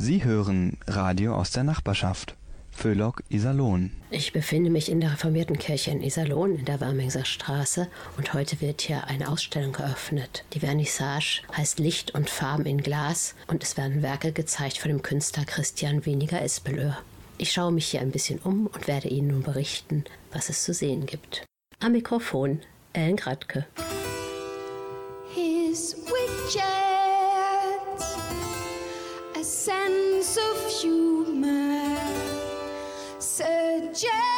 Sie hören Radio aus der Nachbarschaft. Föhlock, Iserlohn. Ich befinde mich in der reformierten Kirche in Iserlohn in der Warmingser Straße und heute wird hier eine Ausstellung geöffnet. Die Vernissage heißt Licht und Farben in Glas und es werden Werke gezeigt von dem Künstler Christian Weniger Espelöhr. Ich schaue mich hier ein bisschen um und werde Ihnen nun berichten, was es zu sehen gibt. Am Mikrofon Ellen Gradke. His widget, You may suggest.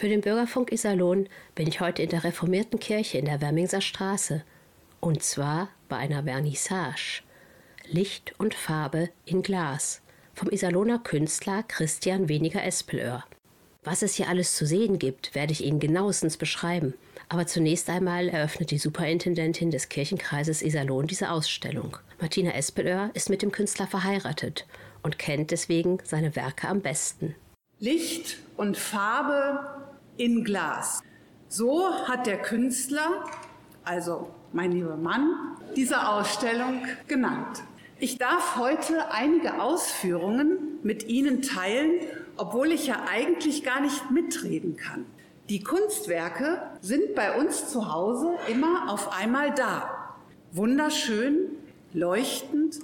Für den Bürgerfunk Iserlohn bin ich heute in der reformierten Kirche in der Wermingser Straße. Und zwar bei einer Vernissage. Licht und Farbe in Glas vom Iserlohner Künstler Christian Weniger Espelöhr. Was es hier alles zu sehen gibt, werde ich Ihnen genauestens beschreiben. Aber zunächst einmal eröffnet die Superintendentin des Kirchenkreises Iserlohn diese Ausstellung. Martina Espelöhr ist mit dem Künstler verheiratet und kennt deswegen seine Werke am besten. Licht und Farbe in Glas. So hat der Künstler, also mein lieber Mann, diese Ausstellung genannt. Ich darf heute einige Ausführungen mit Ihnen teilen, obwohl ich ja eigentlich gar nicht mitreden kann. Die Kunstwerke sind bei uns zu Hause immer auf einmal da. Wunderschön, leuchtend.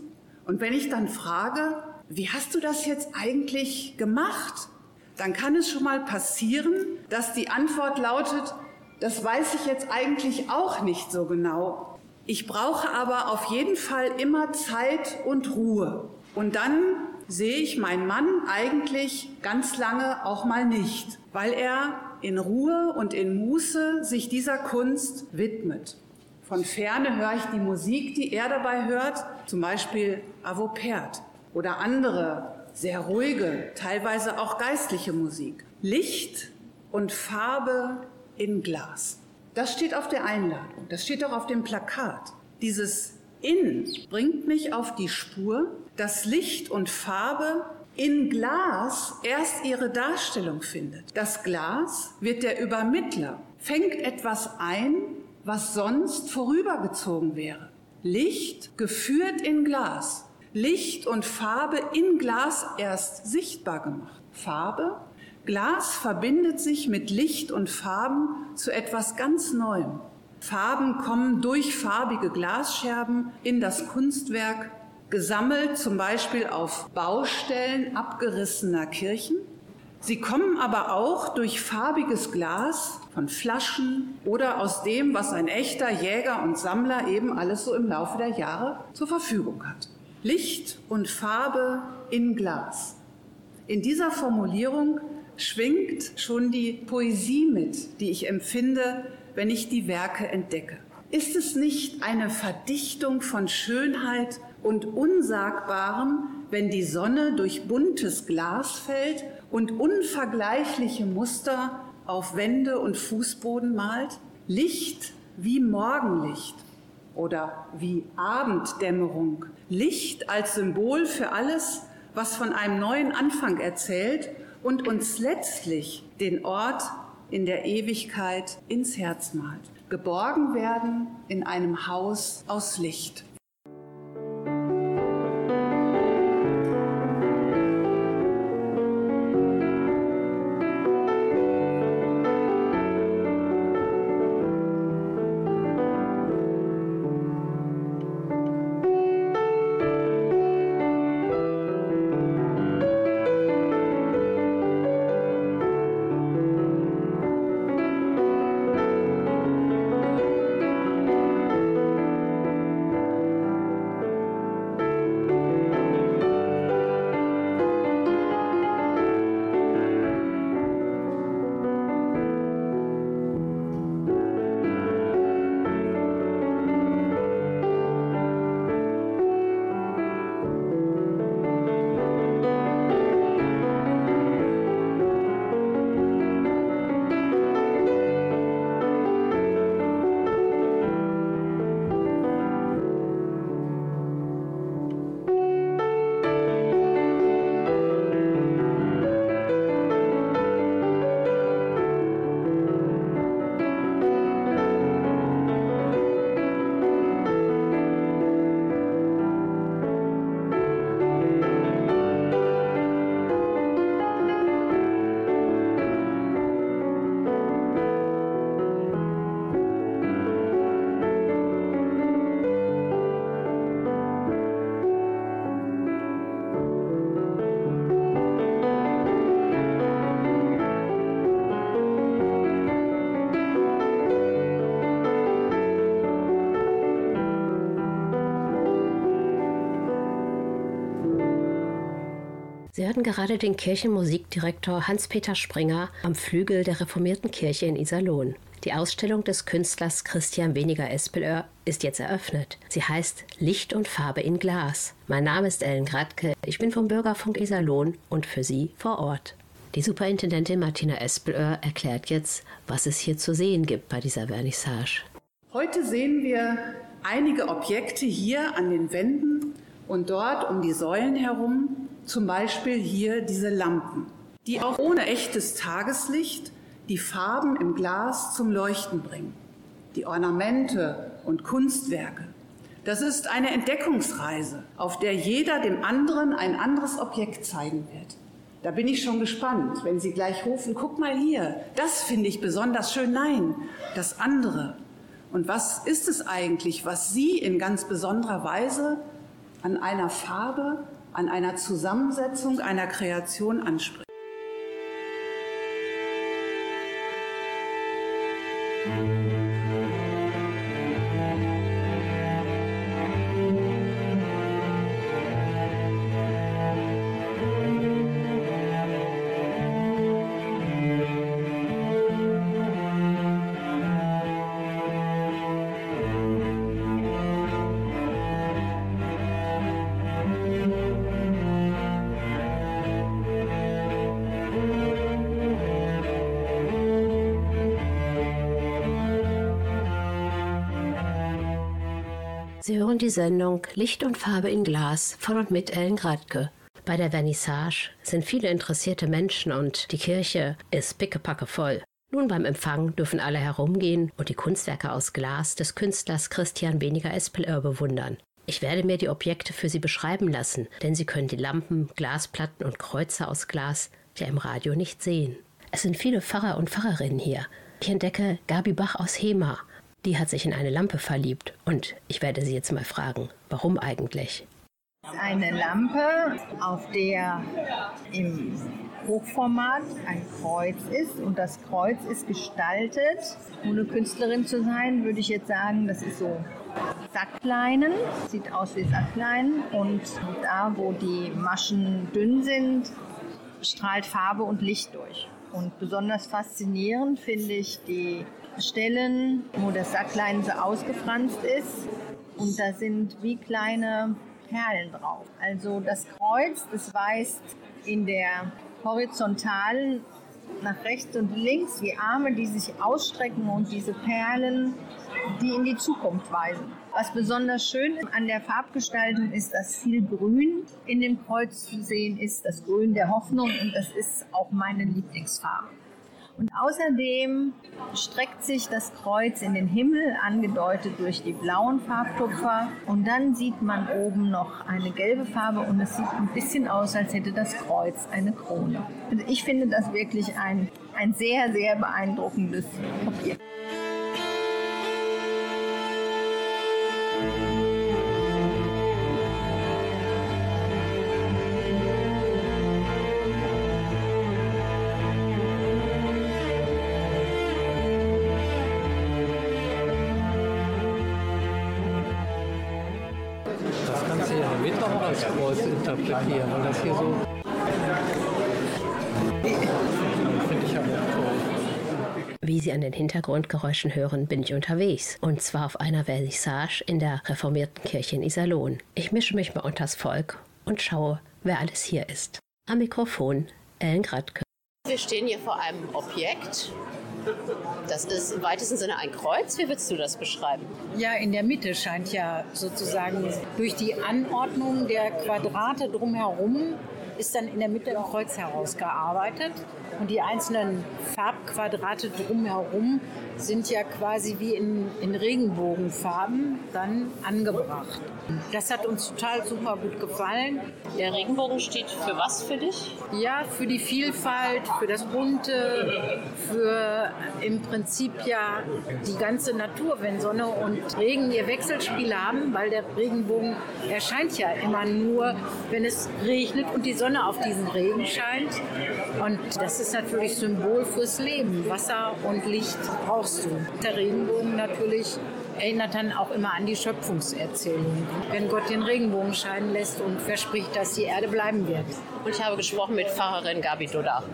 Und wenn ich dann frage, wie hast du das jetzt eigentlich gemacht? Dann kann es schon mal passieren, dass die Antwort lautet, das weiß ich jetzt eigentlich auch nicht so genau. Ich brauche aber auf jeden Fall immer Zeit und Ruhe. Und dann sehe ich meinen Mann eigentlich ganz lange auch mal nicht, weil er in Ruhe und in Muße sich dieser Kunst widmet. Von ferne höre ich die Musik, die er dabei hört, zum Beispiel Avopert oder andere sehr ruhige, teilweise auch geistliche Musik. Licht und Farbe in Glas. Das steht auf der Einladung, das steht auch auf dem Plakat. Dieses In bringt mich auf die Spur, dass Licht und Farbe in Glas erst ihre Darstellung findet. Das Glas wird der Übermittler, fängt etwas ein, was sonst vorübergezogen wäre. Licht geführt in Glas. Licht und Farbe in Glas erst sichtbar gemacht. Farbe, Glas verbindet sich mit Licht und Farben zu etwas ganz Neuem. Farben kommen durch farbige Glasscherben in das Kunstwerk, gesammelt zum Beispiel auf Baustellen abgerissener Kirchen. Sie kommen aber auch durch farbiges Glas von Flaschen oder aus dem, was ein echter Jäger und Sammler eben alles so im Laufe der Jahre zur Verfügung hat. Licht und Farbe in Glas. In dieser Formulierung schwingt schon die Poesie mit, die ich empfinde, wenn ich die Werke entdecke. Ist es nicht eine Verdichtung von Schönheit und Unsagbarem, wenn die Sonne durch buntes Glas fällt und unvergleichliche Muster auf Wände und Fußboden malt? Licht wie Morgenlicht oder wie Abenddämmerung. Licht als Symbol für alles, was von einem neuen Anfang erzählt und uns letztlich den Ort in der Ewigkeit ins Herz malt. Geborgen werden in einem Haus aus Licht. Sie hörten gerade den Kirchenmusikdirektor Hans-Peter Springer am Flügel der reformierten Kirche in Iserlohn. Die Ausstellung des Künstlers Christian Weniger Espelör ist jetzt eröffnet. Sie heißt Licht und Farbe in Glas. Mein Name ist Ellen Gradke, ich bin vom Bürgerfunk Iserlohn und für Sie vor Ort. Die Superintendentin Martina Espelör erklärt jetzt, was es hier zu sehen gibt bei dieser Vernissage. Heute sehen wir einige Objekte hier an den Wänden und dort um die Säulen herum, zum Beispiel hier diese Lampen, die auch ohne echtes Tageslicht die Farben im Glas zum Leuchten bringen, die Ornamente und Kunstwerke. Das ist eine Entdeckungsreise, auf der jeder dem anderen ein anderes Objekt zeigen wird. Da bin ich schon gespannt, wenn Sie gleich rufen, guck mal hier, das finde ich besonders schön. Nein, das andere. Und was ist es eigentlich, was Sie in ganz besonderer Weise an einer Farbe, an einer Zusammensetzung einer Kreation anspricht. Sie hören die Sendung Licht und Farbe in Glas von und mit Ellen Gradke. Bei der Vernissage sind viele interessierte Menschen und die Kirche ist pickepacke voll. Nun beim Empfang dürfen alle herumgehen und die Kunstwerke aus Glas des Künstlers Christian Weniger Espelör bewundern. Ich werde mir die Objekte für Sie beschreiben lassen, denn Sie können die Lampen, Glasplatten und Kreuze aus Glas ja im Radio nicht sehen. Es sind viele Pfarrer und Pfarrerinnen hier. Ich entdecke Gabi Bach aus Hema, die hat sich in eine Lampe verliebt. Und ich werde sie jetzt mal fragen, warum eigentlich? Eine Lampe, auf der im Hochformat ein Kreuz ist und das Kreuz ist gestaltet. Ohne Künstlerin zu sein, würde ich jetzt sagen, das ist so Sackleinen, sieht aus wie Sackleinen und da, wo die Maschen dünn sind, strahlt Farbe und Licht durch. Und besonders faszinierend finde ich die Stellen, wo das Sacklein so ausgefranst ist und da sind wie kleine Perlen drauf. Also das Kreuz, das weist in der horizontalen nach rechts und links wie Arme, die sich ausstrecken und diese Perlen, die in die Zukunft weisen. Was besonders schön an der Farbgestaltung ist, dass viel Grün in dem Kreuz zu sehen ist, das Grün der Hoffnung und das ist auch meine Lieblingsfarbe. Und außerdem streckt sich das Kreuz in den Himmel, angedeutet durch die blauen Farbtupfer. Und dann sieht man oben noch eine gelbe Farbe und es sieht ein bisschen aus, als hätte das Kreuz eine Krone. Also ich finde das wirklich ein, ein sehr, sehr beeindruckendes Papier. interpretieren, weil das hier so. Finde ich aber toll. Wie Sie an den Hintergrundgeräuschen hören, bin ich unterwegs. Und zwar auf einer Vernissage in der reformierten Kirche in Iserlohn. Ich mische mich mal unters Volk und schaue, wer alles hier ist. Am Mikrofon Ellen Gradke. Wir stehen hier vor einem Objekt, das ist im weitesten Sinne ein Kreuz. Wie würdest du das beschreiben? Ja, in der Mitte scheint ja sozusagen durch die Anordnung der Quadrate drumherum ist dann in der Mitte ein Kreuz herausgearbeitet. Und die einzelnen Farbquadrate drumherum sind ja quasi wie in, in Regenbogenfarben dann angebracht. Das hat uns total super gut gefallen. Der Regenbogen steht für was für dich? Ja, für die Vielfalt, für das Bunte, für im Prinzip ja die ganze Natur, wenn Sonne und Regen ihr Wechselspiel haben, weil der Regenbogen erscheint ja immer nur, wenn es regnet und die Sonne auf diesen Regen scheint. Und das ist natürlich Symbol fürs Leben. Wasser und Licht brauchst du. Der Regenbogen natürlich erinnert dann auch immer an die Schöpfungserzählung. Wenn Gott den Regenbogen scheinen lässt und verspricht, dass die Erde bleiben wird. Und ich habe gesprochen mit Pfarrerin Gabi Doda.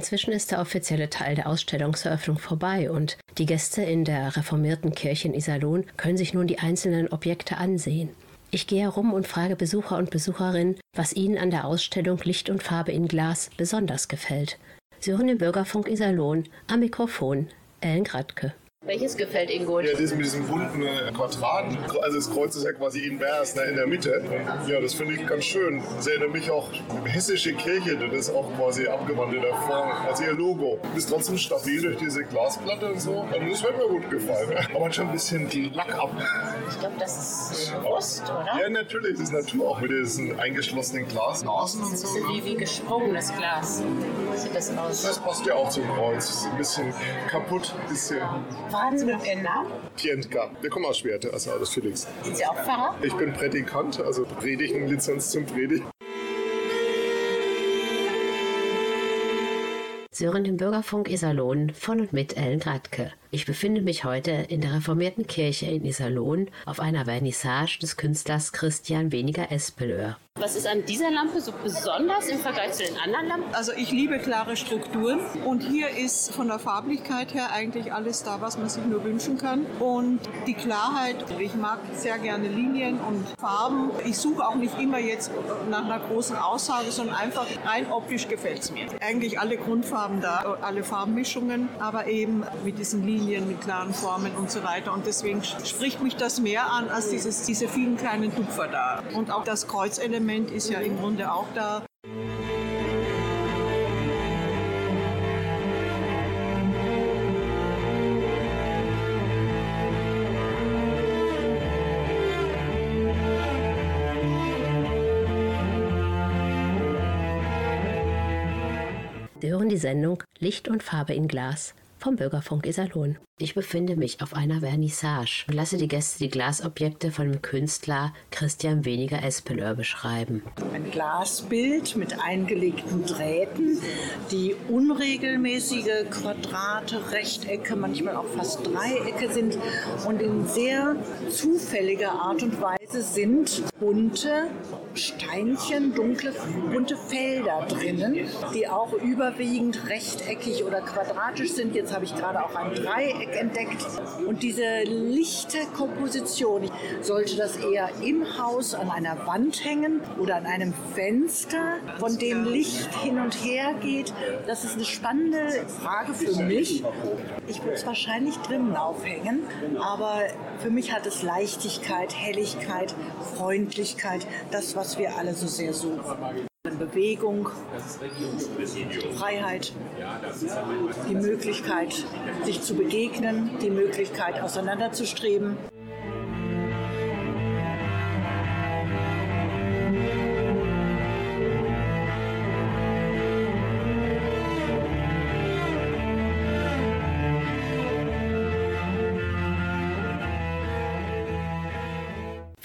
Inzwischen ist der offizielle Teil der Ausstellungseröffnung vorbei und die Gäste in der reformierten Kirche in Iserlohn können sich nun die einzelnen Objekte ansehen. Ich gehe herum und frage Besucher und Besucherinnen, was ihnen an der Ausstellung Licht und Farbe in Glas besonders gefällt. Sie hören den Bürgerfunk Iserlohn am Mikrofon Ellen Gradke. Welches gefällt Ihnen gut? Ja, das mit diesem bunten äh, Quadraten. Also das Kreuz ist ja quasi invers ne, in der Mitte. Ja, das finde ich ganz schön. Das erinnert mich auch hessische Kirche, das ist auch quasi abgewandt in der Form. Also ihr Logo. Ist trotzdem stabil durch diese Glasplatte und so. Also das hat mir gut gefallen. Aber man schon ein bisschen die Lack ab. Ich glaube, das ist bewusst, oder? Ja, natürlich. Das ist Natur auch mit diesen eingeschlossenen Glas. Außen und so. Ein bisschen wie, wie gesprungenes Glas. Sieht das aus? Das passt ja auch zum Kreuz. Ein bisschen kaputt. Ein bisschen Verraten Sie mir Ihren Namen? Tientka. Wir kommen aus Schwerte, also aus Felix. Sind Sie auch Pfarrer? Ich bin Prädikant, also Predigen, Lizenz zum Predigen. Sie hören den Bürgerfunk Iserlohn von und mit Ellen Gradke. Ich befinde mich heute in der reformierten Kirche in Iserlohn auf einer Vernissage des Künstlers Christian Weniger Espelöhr. Was ist an dieser Lampe so besonders im Vergleich zu den anderen Lampen? Also ich liebe klare Strukturen und hier ist von der Farblichkeit her eigentlich alles da, was man sich nur wünschen kann. Und die Klarheit, ich mag sehr gerne Linien und Farben. Ich suche auch nicht immer jetzt nach einer großen Aussage, sondern einfach rein optisch gefällt es mir. Eigentlich alle Grundfarben da, alle Farbmischungen, aber eben mit diesen Linien Linien mit klaren Formen und so weiter. Und deswegen spricht mich das mehr an als dieses, diese vielen kleinen Tupfer da. Und auch das Kreuzelement ist ja im Grunde auch da. Sie hören die Sendung Licht und Farbe in Glas vom Bürgerfunk Iserlohn. Ich befinde mich auf einer Vernissage und lasse die Gäste die Glasobjekte von dem Künstler Christian Weniger Espelör beschreiben. Ein Glasbild mit eingelegten Drähten, die unregelmäßige Quadrate, Rechtecke, manchmal auch fast Dreiecke sind und in sehr zufälliger Art und Weise sind bunte Steinchen, dunkle, bunte Felder drinnen, die auch überwiegend rechteckig oder quadratisch sind. Jetzt habe ich gerade auch ein Dreieck entdeckt. Und diese lichte Komposition, sollte das eher im Haus an einer Wand hängen oder an einem Fenster, von dem Licht hin und her geht? Das ist eine spannende Frage für mich. Ich würde es wahrscheinlich drinnen aufhängen, aber für mich hat es Leichtigkeit, Helligkeit, Freundlichkeit, das, was wir alle so sehr suchen. Bewegung, Freiheit, die Möglichkeit, sich zu begegnen, die Möglichkeit, auseinanderzustreben.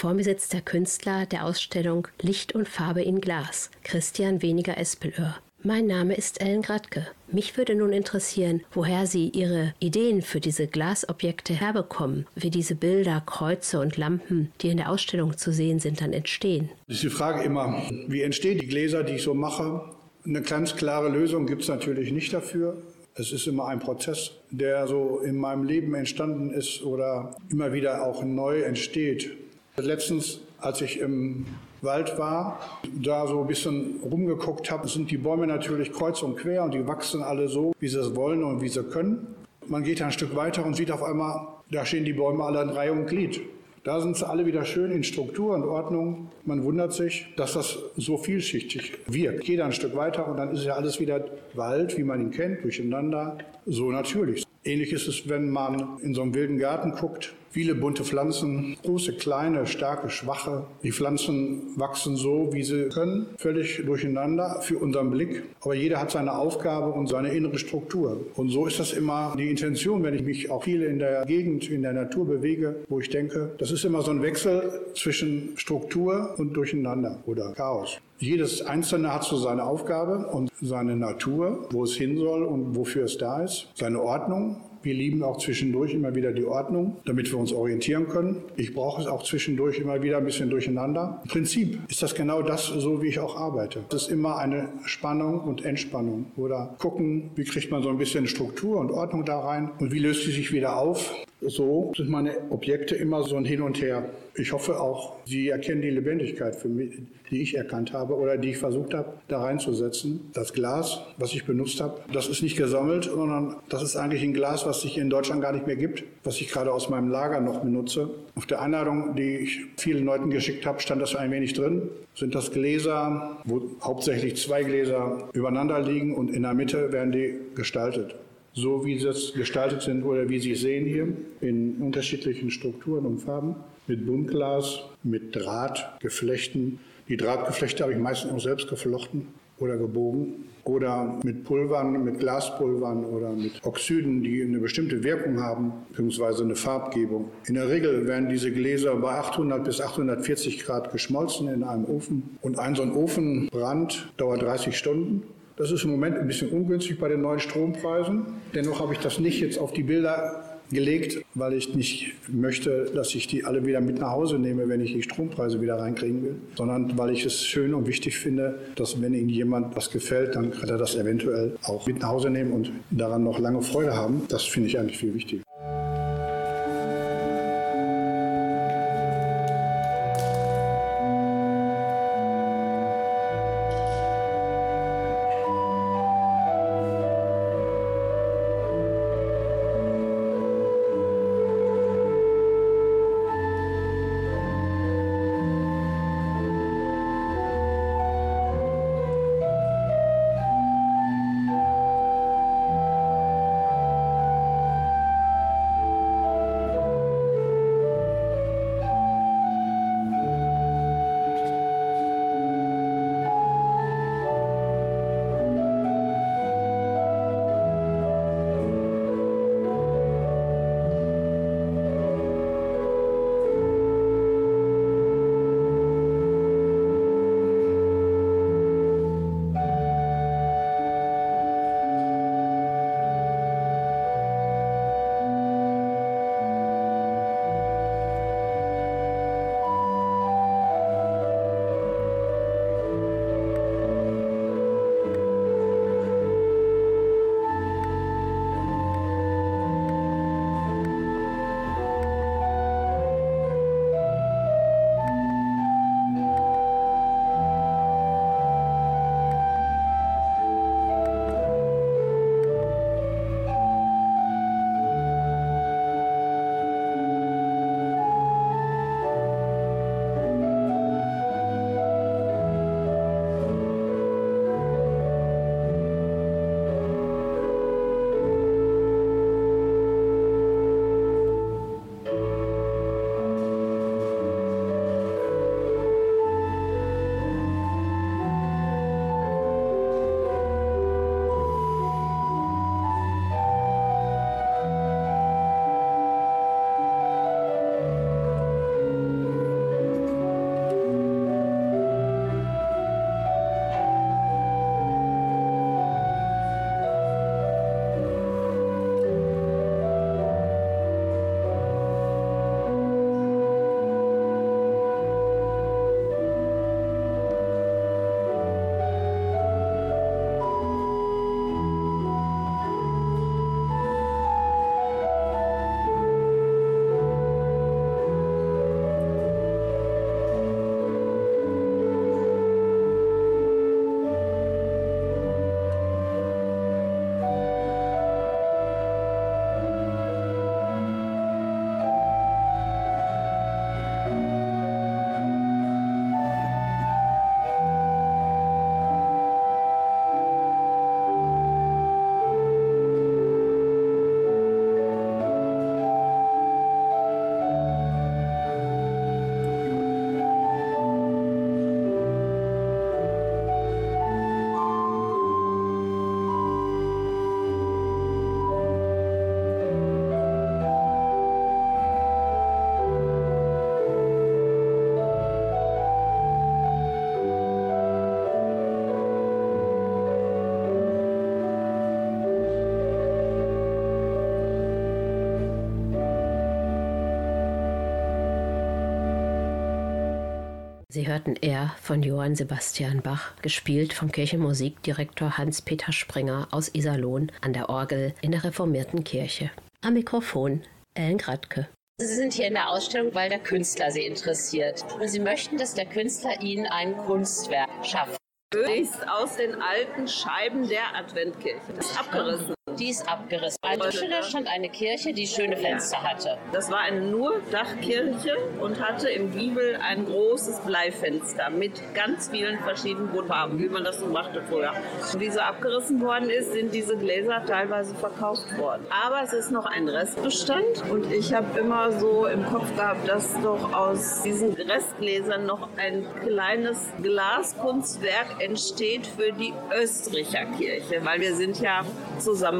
Vor mir sitzt der Künstler der Ausstellung Licht und Farbe in Glas, Christian Weniger Espelöhr. Mein Name ist Ellen Gradke. Mich würde nun interessieren, woher Sie Ihre Ideen für diese Glasobjekte herbekommen, wie diese Bilder, Kreuze und Lampen, die in der Ausstellung zu sehen sind, dann entstehen. Das ist die Frage immer, wie entstehen die Gläser, die ich so mache? Eine ganz klare Lösung gibt es natürlich nicht dafür. Es ist immer ein Prozess, der so in meinem Leben entstanden ist oder immer wieder auch neu entsteht. Letztens, als ich im Wald war, da so ein bisschen rumgeguckt habe, sind die Bäume natürlich kreuz und quer und die wachsen alle so, wie sie es wollen und wie sie können. Man geht ein Stück weiter und sieht auf einmal, da stehen die Bäume alle in Reihe und Glied. Da sind sie alle wieder schön in Struktur und Ordnung. Man wundert sich, dass das so vielschichtig wirkt. Da ein Stück weiter und dann ist ja alles wieder Wald, wie man ihn kennt, durcheinander, so natürlich. Ähnlich ist es, wenn man in so einem wilden Garten guckt Viele bunte Pflanzen, große, kleine, starke, schwache. Die Pflanzen wachsen so, wie sie können, völlig durcheinander für unseren Blick. Aber jeder hat seine Aufgabe und seine innere Struktur. Und so ist das immer die Intention, wenn ich mich auch viel in der Gegend, in der Natur bewege, wo ich denke, das ist immer so ein Wechsel zwischen Struktur und Durcheinander oder Chaos. Jedes Einzelne hat so seine Aufgabe und seine Natur, wo es hin soll und wofür es da ist, seine Ordnung wir lieben auch zwischendurch immer wieder die Ordnung, damit wir uns orientieren können. Ich brauche es auch zwischendurch immer wieder ein bisschen durcheinander. Im Prinzip ist das genau das, so wie ich auch arbeite. Es ist immer eine Spannung und Entspannung. Oder gucken, wie kriegt man so ein bisschen Struktur und Ordnung da rein und wie löst sie sich wieder auf. So sind meine Objekte immer so ein Hin und Her. Ich hoffe auch, Sie erkennen die Lebendigkeit, für mich, die ich erkannt habe oder die ich versucht habe, da reinzusetzen. Das Glas, was ich benutzt habe, das ist nicht gesammelt, sondern das ist eigentlich ein Glas, was es in Deutschland gar nicht mehr gibt, was ich gerade aus meinem Lager noch benutze. Auf der Einladung, die ich vielen Leuten geschickt habe, stand das ein wenig drin. Sind das Gläser, wo hauptsächlich zwei Gläser übereinander liegen und in der Mitte werden die gestaltet so wie sie gestaltet sind oder wie Sie sehen hier, in unterschiedlichen Strukturen und Farben, mit Buntglas, mit Drahtgeflechten. Die Drahtgeflechte habe ich meistens auch selbst geflochten oder gebogen oder mit Pulvern, mit Glaspulvern oder mit Oxiden, die eine bestimmte Wirkung haben, beziehungsweise eine Farbgebung. In der Regel werden diese Gläser bei 800 bis 840 Grad geschmolzen in einem Ofen und ein so ein Ofenbrand dauert 30 Stunden. Das ist im Moment ein bisschen ungünstig bei den neuen Strompreisen. Dennoch habe ich das nicht jetzt auf die Bilder gelegt, weil ich nicht möchte, dass ich die alle wieder mit nach Hause nehme, wenn ich die Strompreise wieder reinkriegen will, sondern weil ich es schön und wichtig finde, dass wenn Ihnen jemand was gefällt, dann kann er das eventuell auch mit nach Hause nehmen und daran noch lange Freude haben. Das finde ich eigentlich viel wichtiger. Sie hörten Er von Johann Sebastian Bach, gespielt vom Kirchenmusikdirektor Hans-Peter Springer aus Iserlohn an der Orgel in der reformierten Kirche. Am Mikrofon Ellen Gradke. Sie sind hier in der Ausstellung, weil der Künstler Sie interessiert. Und Sie möchten, dass der Künstler Ihnen ein Kunstwerk schafft. Ist aus den alten Scheiben der Adventkirche. Das ist abgerissen. Die ist abgerissen. Der Stelle stand eine Kirche, die schöne Fenster hatte. Das war eine nur Dachkirche und hatte im Giebel ein großes Bleifenster mit ganz vielen verschiedenen Farben, wie man das so machte früher. Und wie sie abgerissen worden ist, sind diese Gläser teilweise verkauft worden. Aber es ist noch ein Restbestand und ich habe immer so im Kopf gehabt, dass doch aus diesen Restgläsern noch ein kleines Glaskunstwerk entsteht für die Österreicher Kirche, weil wir sind ja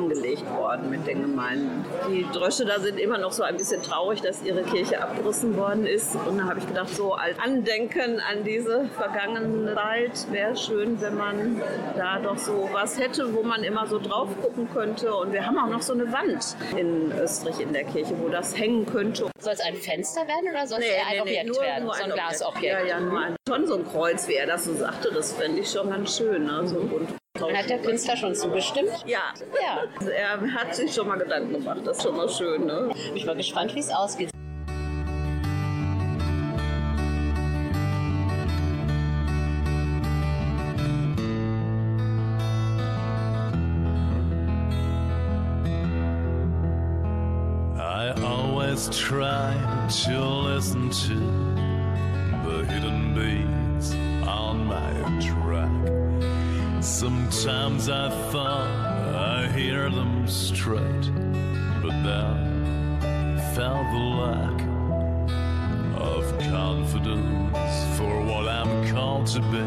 zusammengelegt worden mit den Gemeinden. Die Drösche da sind immer noch so ein bisschen traurig, dass ihre Kirche abgerissen worden ist. Und da habe ich gedacht, so als Andenken an diese vergangene Zeit wäre schön, wenn man da doch so was hätte, wo man immer so drauf gucken könnte. Und wir haben auch noch so eine Wand in Österreich in der Kirche, wo das hängen könnte. Soll es ein Fenster werden oder soll es eher ein Objekt nur, werden? Nur so ein, Objekt. Glasobjekt. Ja, ja, nur ein, schon so ein Kreuz, wie er das so sagte. Das fände ich schon ganz schön. Ne? So. Und hat der Künstler schon zugestimmt? Ja. Ja. Also er hat sich schon mal Gedanken gemacht. Das ist schon mal schön. Ne? Ich bin mal gespannt, wie es ausgeht. I always try to listen to Sometimes I thought I hear them straight, but then felt the lack of confidence for what I'm called to be,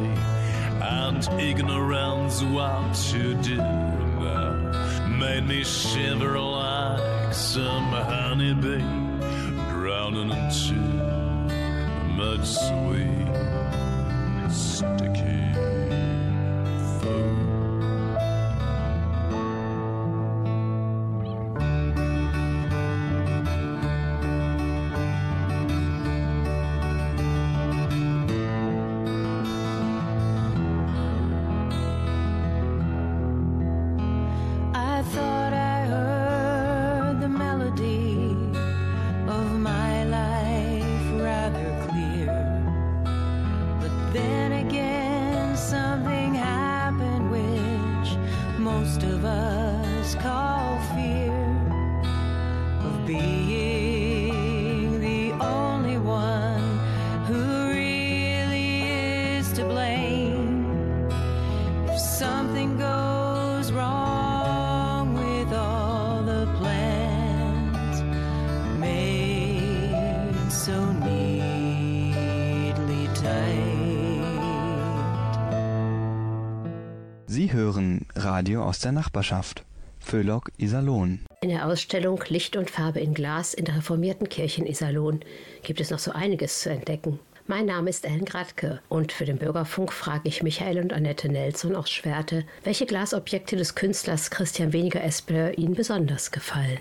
and ignorance what to do. Now made me shiver like some honeybee drowning into mud sweet sticky Radio aus der Nachbarschaft. Föhlock Iserlohn. In der Ausstellung Licht und Farbe in Glas in der reformierten Kirche in Iserlohn gibt es noch so einiges zu entdecken. Mein Name ist Ellen Gradke und für den Bürgerfunk frage ich Michael und Annette Nelson aus Schwerte, welche Glasobjekte des Künstlers Christian Weniger Espler ihnen besonders gefallen.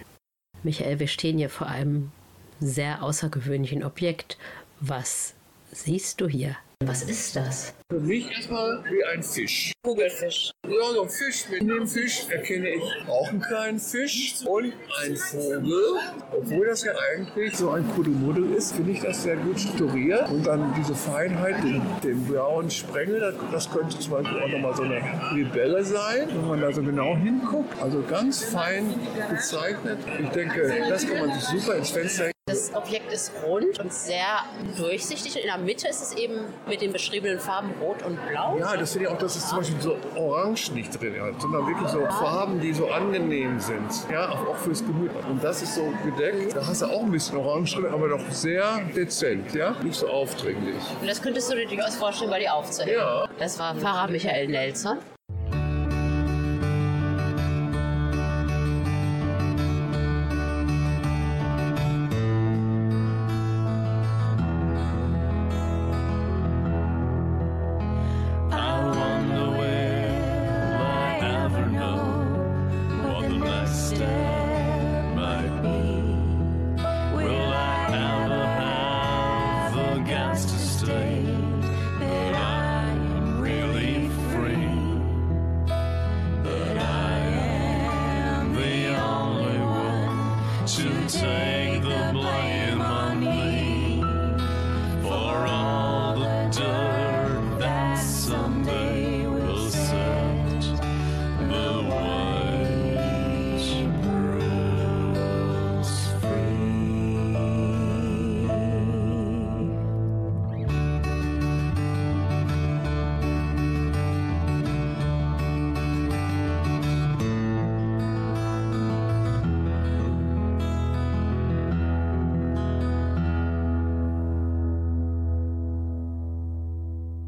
Michael, wir stehen hier vor einem sehr außergewöhnlichen Objekt. Was siehst du hier? Was ist das? Für mich erstmal wie ein Fisch. Kugelfisch. Ja, so ein Fisch. Mit dem Fisch erkenne ich auch einen kleinen Fisch und einen Vogel. Obwohl das ja eigentlich so ein Kuddelmuddel ist, finde ich das sehr gut strukturiert. Und dann diese Feinheit, den, den blauen Sprengel, das, das könnte zum Beispiel auch nochmal so eine Libelle sein, wenn man da so genau hinguckt. Also ganz fein gezeichnet. Ich denke, das kann man sich super ins Fenster hängen. Das Objekt ist rund und sehr durchsichtig. Und in der Mitte ist es eben mit den beschriebenen Farben Rot und Blau. Ja, das finde ich auch, dass es zum Beispiel so orange nicht drin hat, sondern wirklich so Farben, die so angenehm sind. Ja, auch, fürs Gemüt. Und das ist so gedeckt. Da hast du auch ein bisschen orange drin, aber doch sehr dezent, ja? Nicht so aufdringlich. Und das könntest du dir durchaus vorstellen, bei dir aufzuhängen. Ja. Das war Pfarrer Michael Nelson.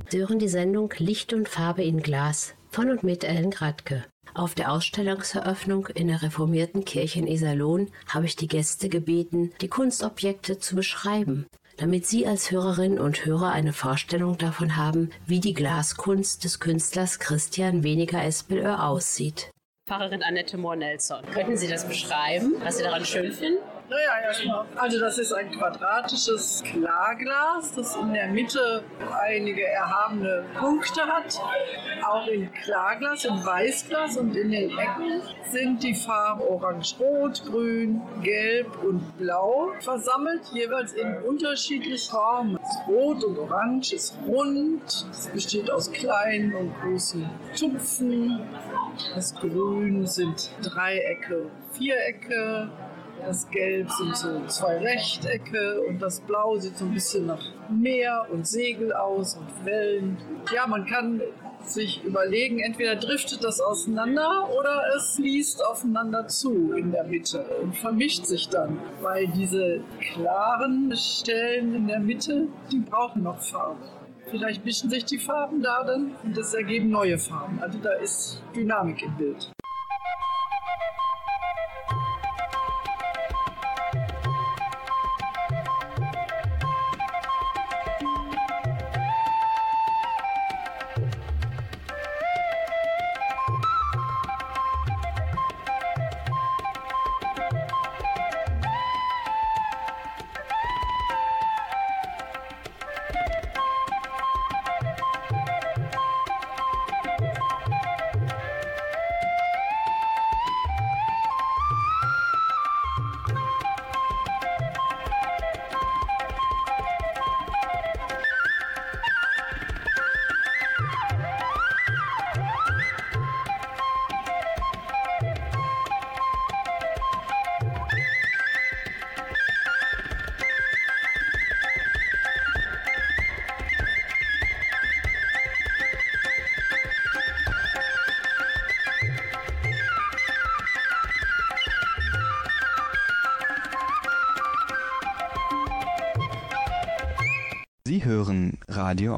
Sie hören die Sendung Licht und Farbe in Glas von und mit Ellen Gradke. Auf der Ausstellungseröffnung in der reformierten Kirche in Iserlohn habe ich die Gäste gebeten, die Kunstobjekte zu beschreiben, damit Sie als Hörerinnen und Hörer eine Vorstellung davon haben, wie die Glaskunst des Künstlers Christian Weniger Espelöhr aussieht. Pfarrerin Annette Mohr-Nelson. Könnten Sie das beschreiben, was Sie daran schön finden? Naja, erstmal. Also das ist ein quadratisches Klarglas, das in der Mitte einige erhabene Punkte hat. Auch in Klarglas, in Weißglas und in den Ecken sind die Farben Orange-Rot, Grün, Gelb und Blau versammelt, jeweils in unterschiedlichen Formen. Das Rot und Orange ist rund, es besteht aus kleinen und großen Tupfen. Das Grün sind Dreiecke, Vierecke. Das Gelb sind so zwei Rechtecke und das Blau sieht so ein bisschen nach Meer und Segel aus und Wellen. Ja, man kann sich überlegen, entweder driftet das auseinander oder es fließt aufeinander zu in der Mitte und vermischt sich dann, weil diese klaren Stellen in der Mitte, die brauchen noch Farbe. Vielleicht mischen sich die Farben da dann und es ergeben neue Farben. Also da ist Dynamik im Bild.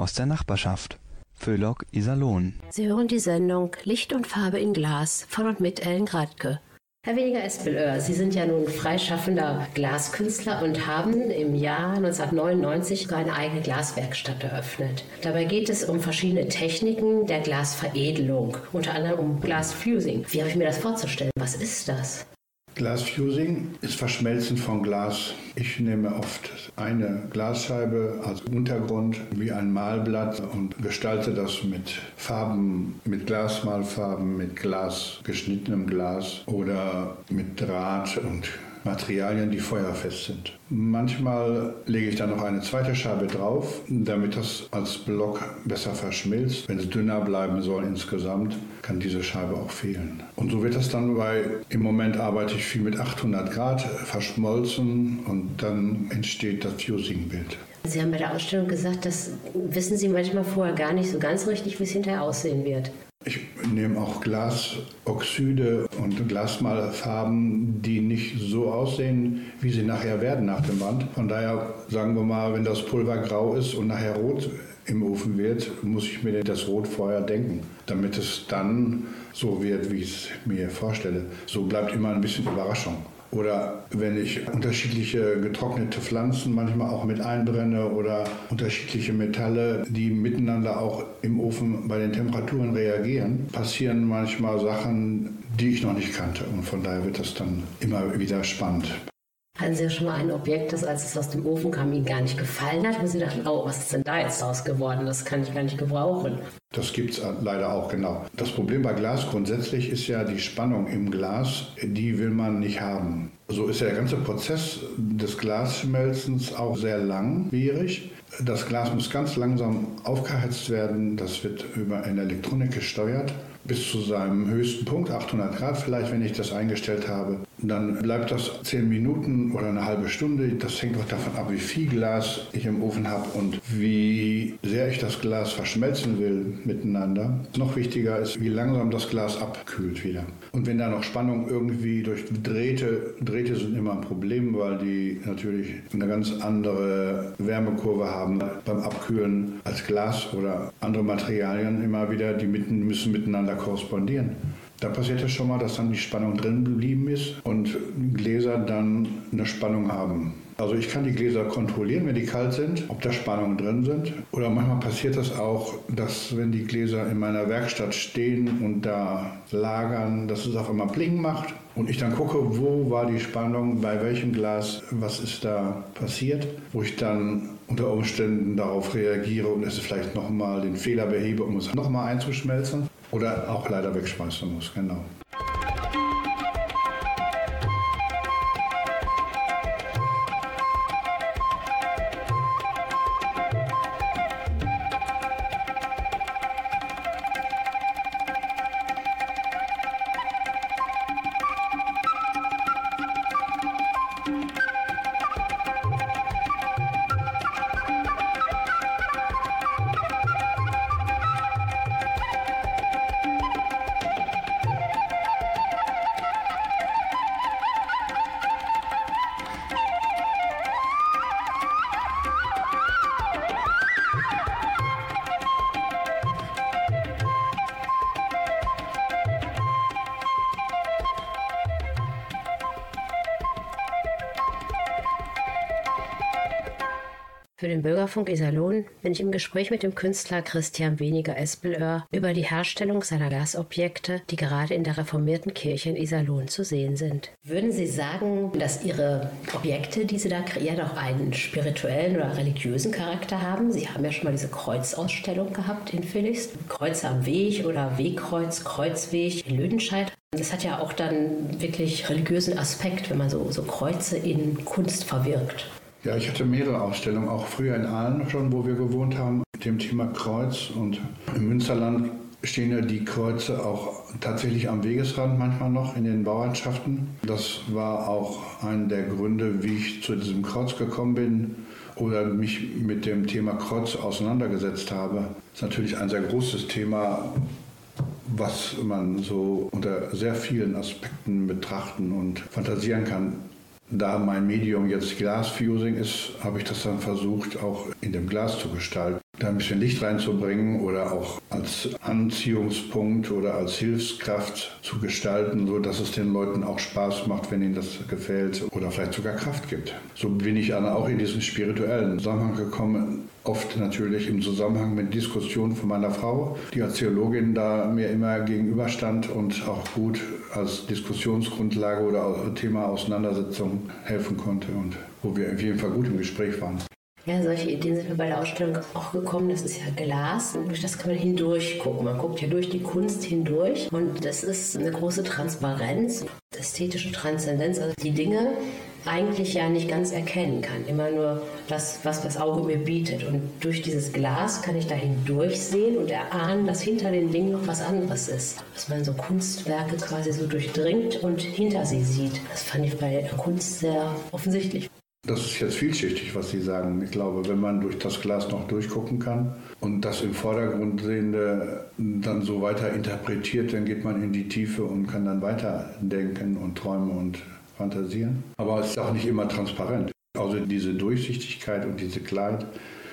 Aus der Nachbarschaft. Föhlock Iserlohn. Sie hören die Sendung Licht und Farbe in Glas von und mit Ellen Gradke. Herr Weniger Espelöhr, Sie sind ja nun freischaffender Glaskünstler und haben im Jahr 1999 sogar eine eigene Glaswerkstatt eröffnet. Dabei geht es um verschiedene Techniken der Glasveredelung, unter anderem um Glasfusing. Wie habe ich mir das vorzustellen? Was ist das? Glasfusing ist Verschmelzen von Glas. Ich nehme oft eine Glasscheibe als Untergrund wie ein Malblatt und gestalte das mit Farben, mit Glasmalfarben, mit Glas, geschnittenem Glas oder mit Draht und Materialien, die feuerfest sind. Manchmal lege ich dann noch eine zweite Scheibe drauf, damit das als Block besser verschmilzt. Wenn es dünner bleiben soll insgesamt, kann diese Scheibe auch fehlen. Und so wird das dann bei, im Moment arbeite ich viel mit 800 Grad, verschmolzen und dann entsteht das Fusing-Bild. Sie haben bei der Ausstellung gesagt, das wissen Sie manchmal vorher gar nicht so ganz richtig, wie es hinterher aussehen wird. Ich nehme auch Glasoxide und Glasmalfarben, die nicht so aussehen, wie sie nachher werden nach dem Band. Von daher sagen wir mal, wenn das Pulver grau ist und nachher rot im Ofen wird, muss ich mir das Rot vorher denken, damit es dann so wird, wie ich es mir vorstelle. So bleibt immer ein bisschen Überraschung. Oder wenn ich unterschiedliche getrocknete Pflanzen manchmal auch mit einbrenne oder unterschiedliche Metalle, die miteinander auch im Ofen bei den Temperaturen reagieren, passieren manchmal Sachen, die ich noch nicht kannte. Und von daher wird das dann immer wieder spannend. Hatten Sie ja schon mal ein Objekt, das als es aus dem Ofen kam, Ihnen gar nicht gefallen hat, wo Sie dachten, oh, was ist denn da jetzt draus geworden? Das kann ich gar nicht gebrauchen. Das gibt es leider auch, genau. Das Problem bei Glas grundsätzlich ist ja die Spannung im Glas, die will man nicht haben. So ist ja der ganze Prozess des Glasschmelzens auch sehr langwierig. Das Glas muss ganz langsam aufgeheizt werden. Das wird über eine Elektronik gesteuert. Bis zu seinem höchsten Punkt, 800 Grad vielleicht, wenn ich das eingestellt habe. Dann bleibt das 10 Minuten oder eine halbe Stunde. Das hängt auch davon ab, wie viel Glas ich im Ofen habe und wie sehr ich das Glas verschmelzen will miteinander. Noch wichtiger ist, wie langsam das Glas abkühlt wieder. Und wenn da noch Spannung irgendwie durch Drähte, Drähte sind immer ein Problem, weil die natürlich eine ganz andere Wärmekurve haben beim Abkühlen als Glas oder andere Materialien immer wieder, die müssen miteinander korrespondieren. Da passiert es schon mal, dass dann die Spannung drin geblieben ist und Gläser dann eine Spannung haben. Also ich kann die Gläser kontrollieren, wenn die kalt sind, ob da Spannungen drin sind. Oder manchmal passiert das auch, dass wenn die Gläser in meiner Werkstatt stehen und da lagern, dass es auf einmal Pling macht. Und ich dann gucke, wo war die Spannung, bei welchem Glas, was ist da passiert, wo ich dann unter Umständen darauf reagiere und es vielleicht nochmal den Fehler behebe, um es nochmal einzuschmelzen. Oder auch leider wegschmeißen muss, genau. Für den Bürgerfunk Iserlohn bin ich im Gespräch mit dem Künstler Christian Weniger Espelöhr über die Herstellung seiner Glasobjekte, die gerade in der reformierten Kirche in Iserlohn zu sehen sind. Würden Sie sagen, dass Ihre Objekte, die Sie da kreieren, auch einen spirituellen oder religiösen Charakter haben? Sie haben ja schon mal diese Kreuzausstellung gehabt in Phillips. Kreuze am Weg oder Wegkreuz, Kreuzweg in Lüdenscheid. Das hat ja auch dann wirklich religiösen Aspekt, wenn man so, so Kreuze in Kunst verwirkt. Ja, ich hatte mehrere Ausstellungen, auch früher in Aalen schon, wo wir gewohnt haben, mit dem Thema Kreuz. Und im Münsterland stehen ja die Kreuze auch tatsächlich am Wegesrand manchmal noch in den Bauernschaften. Das war auch einer der Gründe, wie ich zu diesem Kreuz gekommen bin oder mich mit dem Thema Kreuz auseinandergesetzt habe. Das ist natürlich ein sehr großes Thema, was man so unter sehr vielen Aspekten betrachten und fantasieren kann. Da mein Medium jetzt Glasfusing ist, habe ich das dann versucht, auch in dem Glas zu gestalten. Da ein bisschen Licht reinzubringen oder auch als Anziehungspunkt oder als Hilfskraft zu gestalten, so dass es den Leuten auch Spaß macht, wenn ihnen das gefällt oder vielleicht sogar Kraft gibt. So bin ich dann auch in diesen spirituellen Zusammenhang gekommen. Oft natürlich im Zusammenhang mit Diskussionen von meiner Frau, die als Theologin da mir immer gegenüberstand und auch gut als Diskussionsgrundlage oder Thema Auseinandersetzung helfen konnte und wo wir auf jeden Fall gut im Gespräch waren. Ja, solche Ideen sind mir bei der Ausstellung auch gekommen. Das ist ja Glas und durch das kann man hindurch gucken. Man guckt ja durch die Kunst hindurch und das ist eine große Transparenz, ästhetische Transzendenz, also die Dinge eigentlich ja nicht ganz erkennen kann. Immer nur das, was das Auge mir bietet. Und durch dieses Glas kann ich da hindurchsehen und erahnen, dass hinter den Dingen noch was anderes ist. Dass man so Kunstwerke quasi so durchdringt und hinter sie sieht. Das fand ich bei der Kunst sehr offensichtlich. Das ist jetzt vielschichtig, was Sie sagen. Ich glaube, wenn man durch das Glas noch durchgucken kann und das im Vordergrund Sehende dann so weiter interpretiert, dann geht man in die Tiefe und kann dann weiter denken und träumen und fantasieren. Aber es ist auch nicht immer transparent. Also diese Durchsichtigkeit und diese Klarheit,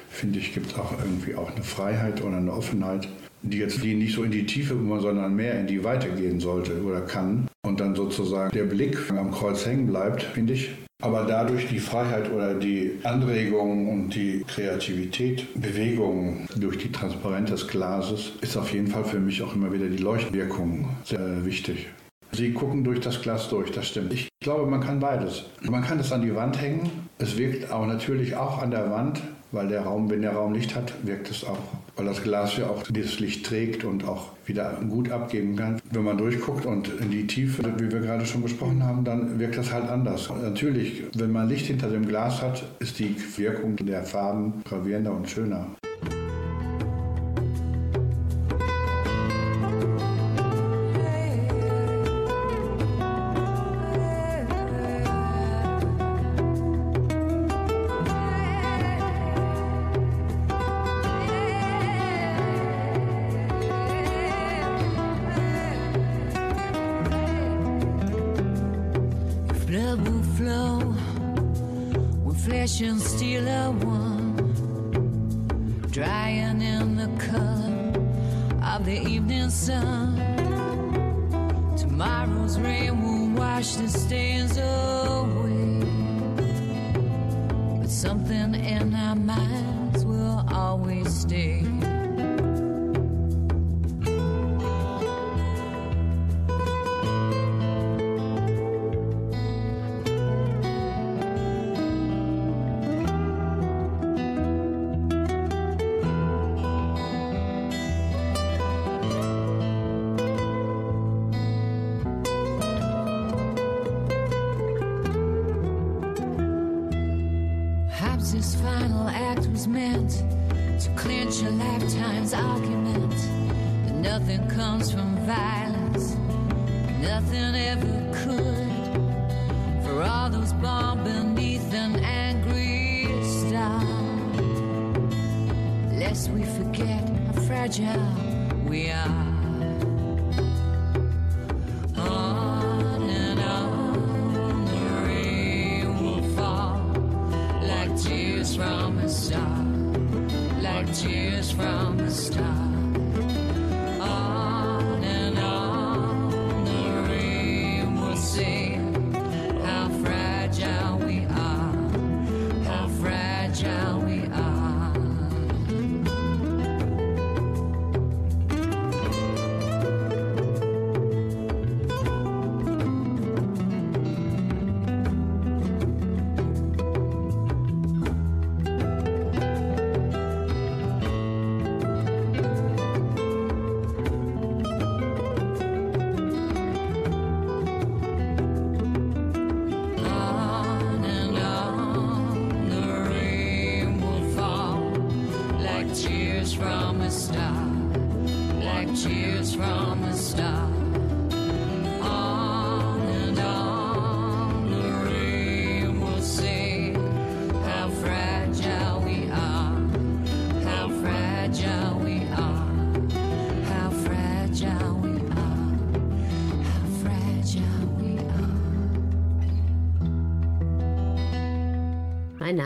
finde ich, gibt auch irgendwie auch eine Freiheit oder eine Offenheit, die jetzt nicht so in die Tiefe, sondern mehr in die Weite gehen sollte oder kann. Und dann sozusagen der Blick am Kreuz hängen bleibt, finde ich, aber dadurch die Freiheit oder die Anregung und die Kreativität, Bewegung durch die Transparenz des Glases ist auf jeden Fall für mich auch immer wieder die Leuchtwirkung sehr wichtig. Sie gucken durch das Glas durch, das stimmt. Ich glaube, man kann beides. Man kann es an die Wand hängen. Es wirkt aber natürlich auch an der Wand, weil der Raum, wenn der Raum Licht hat, wirkt es auch. Weil das Glas ja auch dieses Licht trägt und auch wieder gut abgeben kann. Wenn man durchguckt und in die Tiefe, wie wir gerade schon besprochen haben, dann wirkt das halt anders. Natürlich, wenn man Licht hinter dem Glas hat, ist die Wirkung der Farben gravierender und schöner. Impressions still a one, drying in the color of the evening sun. Tomorrow's rain will wash the stains away,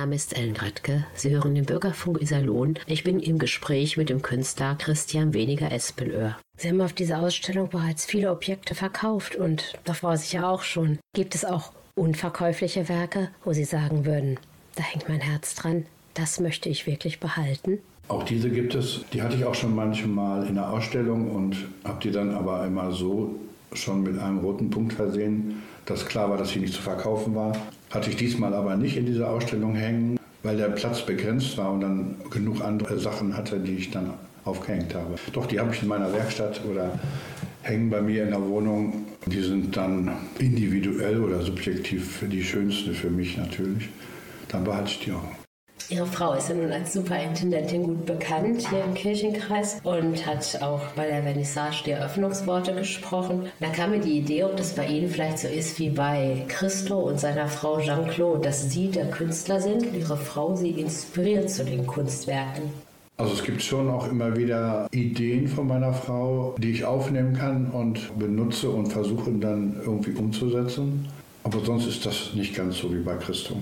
Name ist Ellen Radke. Sie hören den Bürgerfunk Iserlohn. Ich bin im Gespräch mit dem Künstler Christian Weniger Espelöhr. Sie haben auf dieser Ausstellung bereits viele Objekte verkauft und davor sicher auch schon. Gibt es auch unverkäufliche Werke, wo Sie sagen würden, da hängt mein Herz dran, das möchte ich wirklich behalten? Auch diese gibt es. Die hatte ich auch schon manchmal in der Ausstellung und habe die dann aber immer so schon mit einem roten Punkt versehen, dass klar war, dass sie nicht zu verkaufen war. Hatte ich diesmal aber nicht in dieser Ausstellung hängen, weil der Platz begrenzt war und dann genug andere Sachen hatte, die ich dann aufgehängt habe. Doch, die habe ich in meiner Werkstatt oder hängen bei mir in der Wohnung. Die sind dann individuell oder subjektiv die schönste für mich natürlich. Dann behalte ich die auch. Ihre Frau ist ja nun als Superintendentin gut bekannt hier im Kirchenkreis und hat auch bei der Vernissage die Eröffnungsworte gesprochen. Da kam mir die Idee, ob das bei Ihnen vielleicht so ist wie bei Christo und seiner Frau Jean-Claude, dass Sie der Künstler sind und Ihre Frau Sie inspiriert zu den Kunstwerken. Also es gibt schon auch immer wieder Ideen von meiner Frau, die ich aufnehmen kann und benutze und versuche dann irgendwie umzusetzen. Aber sonst ist das nicht ganz so wie bei Christo.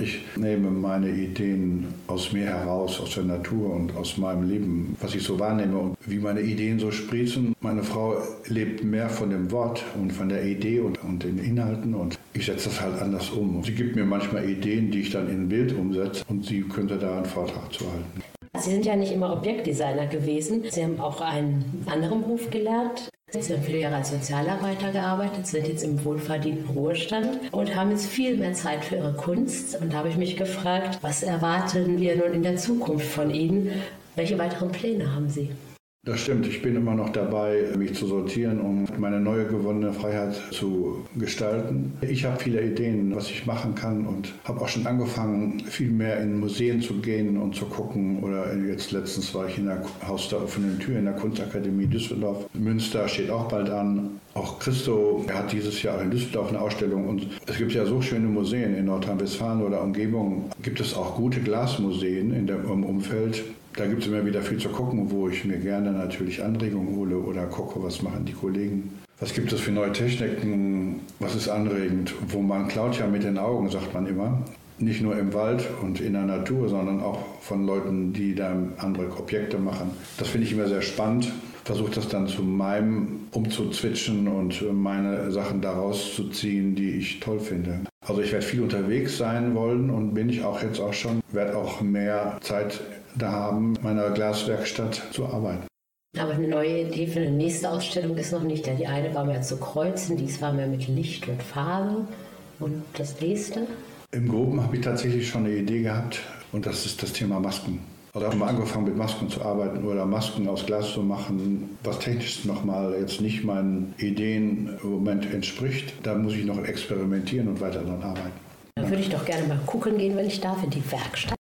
Ich nehme meine Ideen aus mir heraus, aus der Natur und aus meinem Leben, was ich so wahrnehme und wie meine Ideen so sprießen. Meine Frau lebt mehr von dem Wort und von der Idee und, und den Inhalten und ich setze das halt anders um. Sie gibt mir manchmal Ideen, die ich dann in ein Bild umsetze und sie könnte da einen Vortrag zu halten. Sie sind ja nicht immer Objektdesigner gewesen. Sie haben auch einen anderen Beruf gelernt. Sie haben viele Jahre als Sozialarbeiter gearbeitet, sind jetzt im wohlverdienten Ruhestand und haben jetzt viel mehr Zeit für ihre Kunst. Und da habe ich mich gefragt, was erwarten wir nun in der Zukunft von Ihnen? Welche weiteren Pläne haben Sie? Das stimmt, ich bin immer noch dabei, mich zu sortieren und meine neue gewonnene Freiheit zu gestalten. Ich habe viele Ideen, was ich machen kann und habe auch schon angefangen, viel mehr in Museen zu gehen und zu gucken. Oder jetzt letztens war ich in der Haus der offenen Tür in der Kunstakademie Düsseldorf. Münster steht auch bald an. Auch Christo hat dieses Jahr in Düsseldorf eine Ausstellung und es gibt ja so schöne Museen in Nordrhein-Westfalen oder Umgebung. Gibt es auch gute Glasmuseen in der, im Umfeld. Da gibt es immer wieder viel zu gucken, wo ich mir gerne natürlich Anregungen hole oder gucke, was machen die Kollegen. Was gibt es für neue Techniken? Was ist anregend? Wo man klaut ja mit den Augen, sagt man immer. Nicht nur im Wald und in der Natur, sondern auch von Leuten, die da andere Objekte machen. Das finde ich immer sehr spannend. Versuche das dann zu meinem umzuzwitschen und meine Sachen daraus zu ziehen, die ich toll finde. Also ich werde viel unterwegs sein wollen und bin ich auch jetzt auch schon. Werde auch mehr Zeit da haben, meiner Glaswerkstatt zu arbeiten. Aber eine neue Idee für eine nächste Ausstellung ist noch nicht. Ja, die eine war mehr zu kreuzen, dies war mehr mit Licht und Farbe. Und das nächste? Im Groben habe ich tatsächlich schon eine Idee gehabt und das ist das Thema Masken. Oder habe mal angefangen mit Masken zu arbeiten oder Masken aus Glas zu machen, was technisch nochmal jetzt nicht meinen Ideen im Moment entspricht. Da muss ich noch experimentieren und weiter daran arbeiten. Dann würde ich doch gerne mal gucken gehen, wenn ich darf, in die Werkstatt.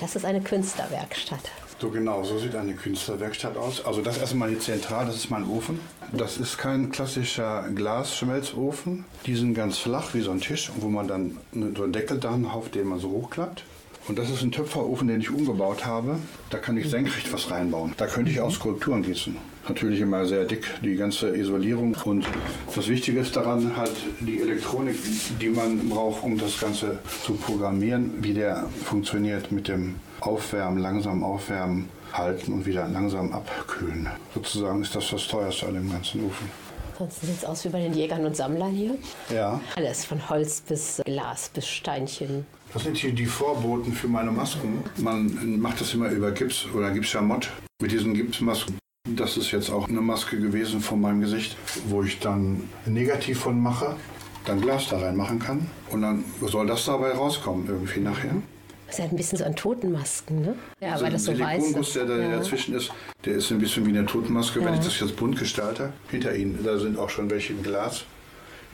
Das ist eine Künstlerwerkstatt. So genau, so sieht eine Künstlerwerkstatt aus. Also das erstmal hier zentral, das ist mein Ofen. Das ist kein klassischer Glasschmelzofen. Die sind ganz flach wie so ein Tisch, wo man dann so einen Deckel dran auf den man so hochklappt. Und das ist ein Töpferofen, den ich umgebaut habe. Da kann ich senkrecht was reinbauen. Da könnte ich auch Skulpturen gießen. Natürlich immer sehr dick, die ganze Isolierung. Und das Wichtige ist daran halt die Elektronik, die man braucht, um das Ganze zu programmieren, wie der funktioniert mit dem Aufwärmen, langsam aufwärmen, halten und wieder langsam abkühlen. Sozusagen ist das das teuerste an dem ganzen Ofen. Sonst sieht es aus wie bei den Jägern und Sammlern hier. Ja. Alles von Holz bis Glas bis Steinchen. Das sind hier die Vorboten für meine Masken. Man macht das immer über Gips oder Gipsschamott mit diesen Gipsmasken. Das ist jetzt auch eine Maske gewesen von meinem Gesicht, wo ich dann negativ von mache, dann Glas da reinmachen kann und dann soll das dabei rauskommen irgendwie nachher. Das ist ja ein bisschen so an Totenmasken, ne? Ja, Also weil das so der weiß Silikonguss, ist. der da ja. dazwischen ist, der ist ein bisschen wie eine Totenmaske, wenn Ja. ich das jetzt bunt gestalte. Hinter Ihnen, da sind auch schon welche im Glas,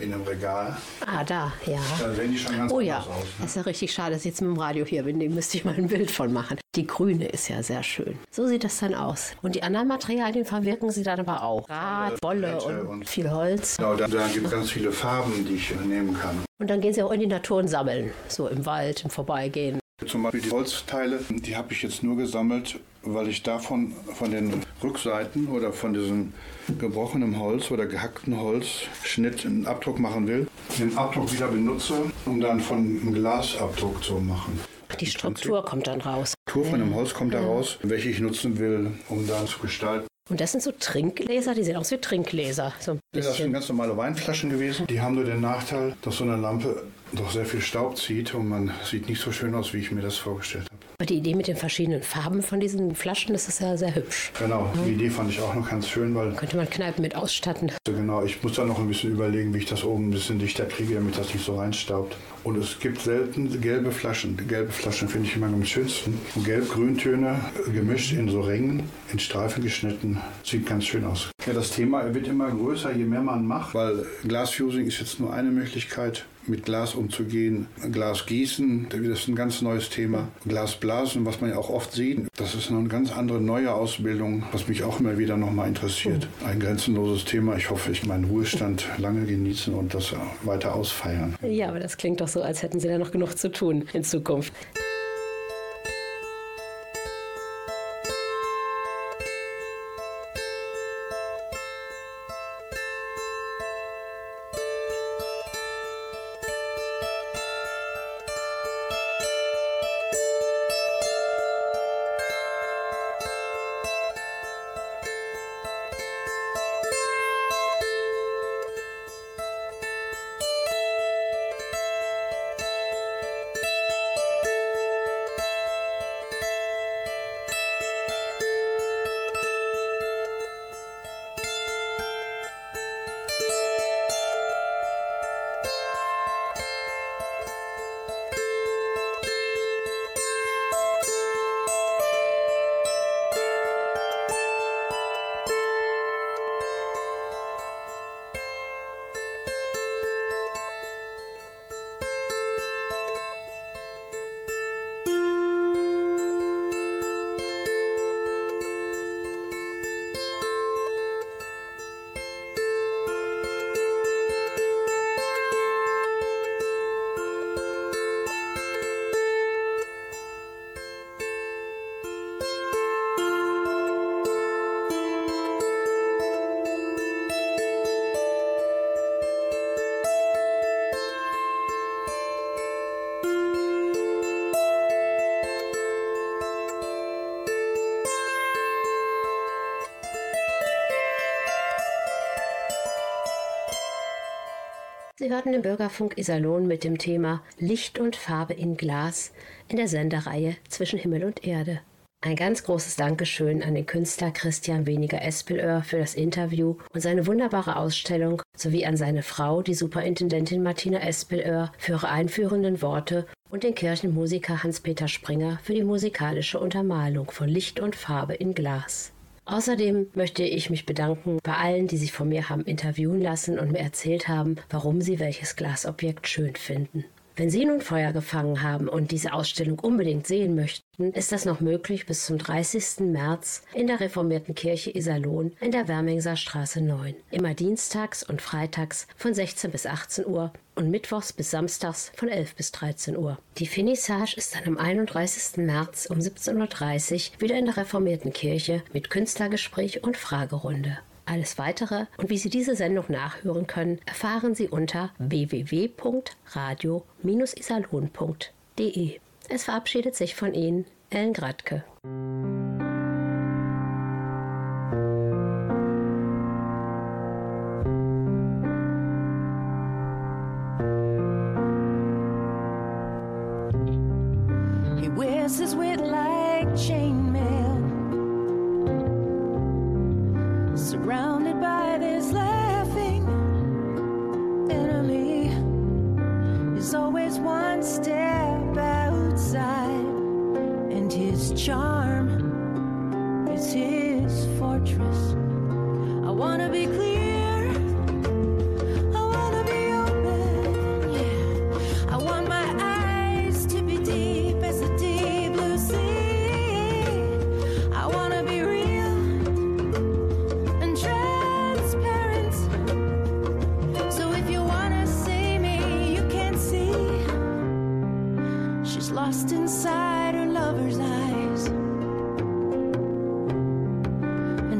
in einem Regal. Ah, da, ja. Da sehen die schon ganz Oh ja, aus. das ist ja richtig schade, dass ich jetzt mit dem Radio hier bin. Dem müsste ich mal ein Bild von machen. Die grüne ist ja sehr schön. So sieht das dann aus. Und die anderen Materialien verwirken sie dann aber auch. Rad, Wolle Blätter und, und- viel Holz. Genau, da, da gibt es ganz viele Farben, die ich nehmen kann. Und dann gehen sie auch in die Natur und sammeln. So im Wald, im Vorbeigehen. Zum Beispiel die Holzteile, die habe ich jetzt nur gesammelt, weil ich davon von den Rückseiten oder von diesem gebrochenen Holz oder gehackten Holzschnitt einen Abdruck machen will. Den Abdruck wieder benutze, um dann von einem Glasabdruck zu machen. Die Struktur kommt dann raus. Die Struktur von dem Holz kommt da raus, welche ich nutzen will, um dann zu gestalten. Und das sind so Trinkgläser, die sehen aus wie Trinkgläser. So ein Das sind ganz normale Weinflaschen gewesen. Die haben nur den Nachteil, dass so eine Lampe doch sehr viel Staub zieht und man sieht nicht so schön aus, wie ich mir das vorgestellt habe. Aber die Idee mit den verschiedenen Farben von diesen Flaschen, das ist ja sehr hübsch. Genau, die Idee fand ich auch noch ganz schön, weil Könnte man Kneipen mit ausstatten. So Genau, ich muss da noch ein bisschen überlegen, wie ich das oben ein bisschen dichter kriege, damit das nicht so reinstaubt. Und es gibt selten gelbe Flaschen. Gelbe Flaschen finde ich immer am schönsten. Gelb-Grüntöne äh, gemischt in so Ringen, in Streifen geschnitten, sieht ganz schön aus. Ja, das Thema wird immer größer, je mehr man macht, weil Glasfusing ist jetzt nur eine Möglichkeit, mit Glas umzugehen. Glas gießen, das ist ein ganz neues Thema. Glasblasen, was man ja auch oft sieht, das ist noch eine ganz andere neue Ausbildung, was mich auch immer wieder nochmal interessiert. Ein grenzenloses Thema. Ich hoffe, ich meinen Ruhestand lange genießen und das weiter ausfeiern. Ja, aber das klingt doch so, als hätten sie da noch genug zu tun in Zukunft. Sie hörten den Bürgerfunk Iserlohn mit dem Thema Licht und Farbe in Glas in der Sendereihe Zwischen Himmel und Erde. Ein ganz großes Dankeschön an den Künstler Christian Weniger Espelöhr für das Interview und seine wunderbare Ausstellung sowie an seine Frau, die Superintendentin Martina Espelöhr, für ihre einführenden Worte und den Kirchenmusiker Hans-Peter Springer für die musikalische Untermalung von Licht und Farbe in Glas. Außerdem möchte ich mich bedanken bei allen, die sich von mir haben interviewen lassen und mir erzählt haben, warum sie welches Glasobjekt schön finden. Wenn Sie nun Feuer gefangen haben und diese Ausstellung unbedingt sehen möchten, ist das noch möglich bis zum 30. März in der reformierten Kirche Iserlohn in der Wermingser Straße 9. Immer dienstags und freitags von 16 bis 18 Uhr und mittwochs bis samstags von 11 bis 13 Uhr. Die Finissage ist dann am 31. März um 17.30 Uhr wieder in der reformierten Kirche mit Künstlergespräch und Fragerunde. Alles weitere und wie Sie diese Sendung nachhören können, erfahren Sie unter www.radio-isalon.de. Es verabschiedet sich von Ihnen Ellen Gradke.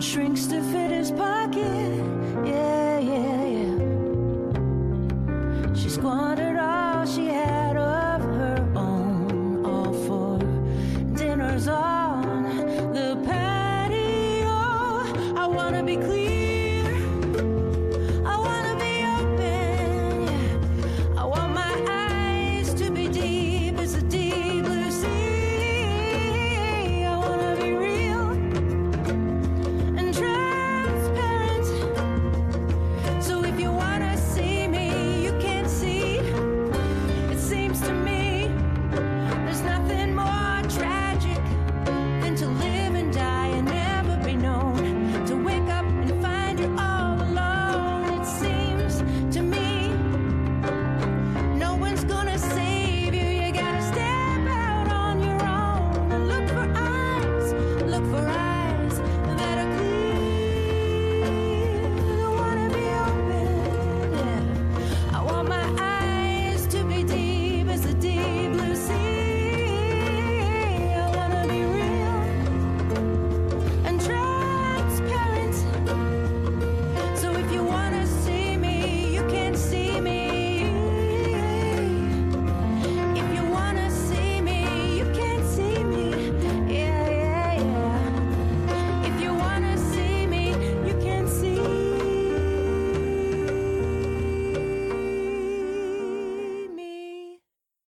Shrinks to fit his pocket. Yeah,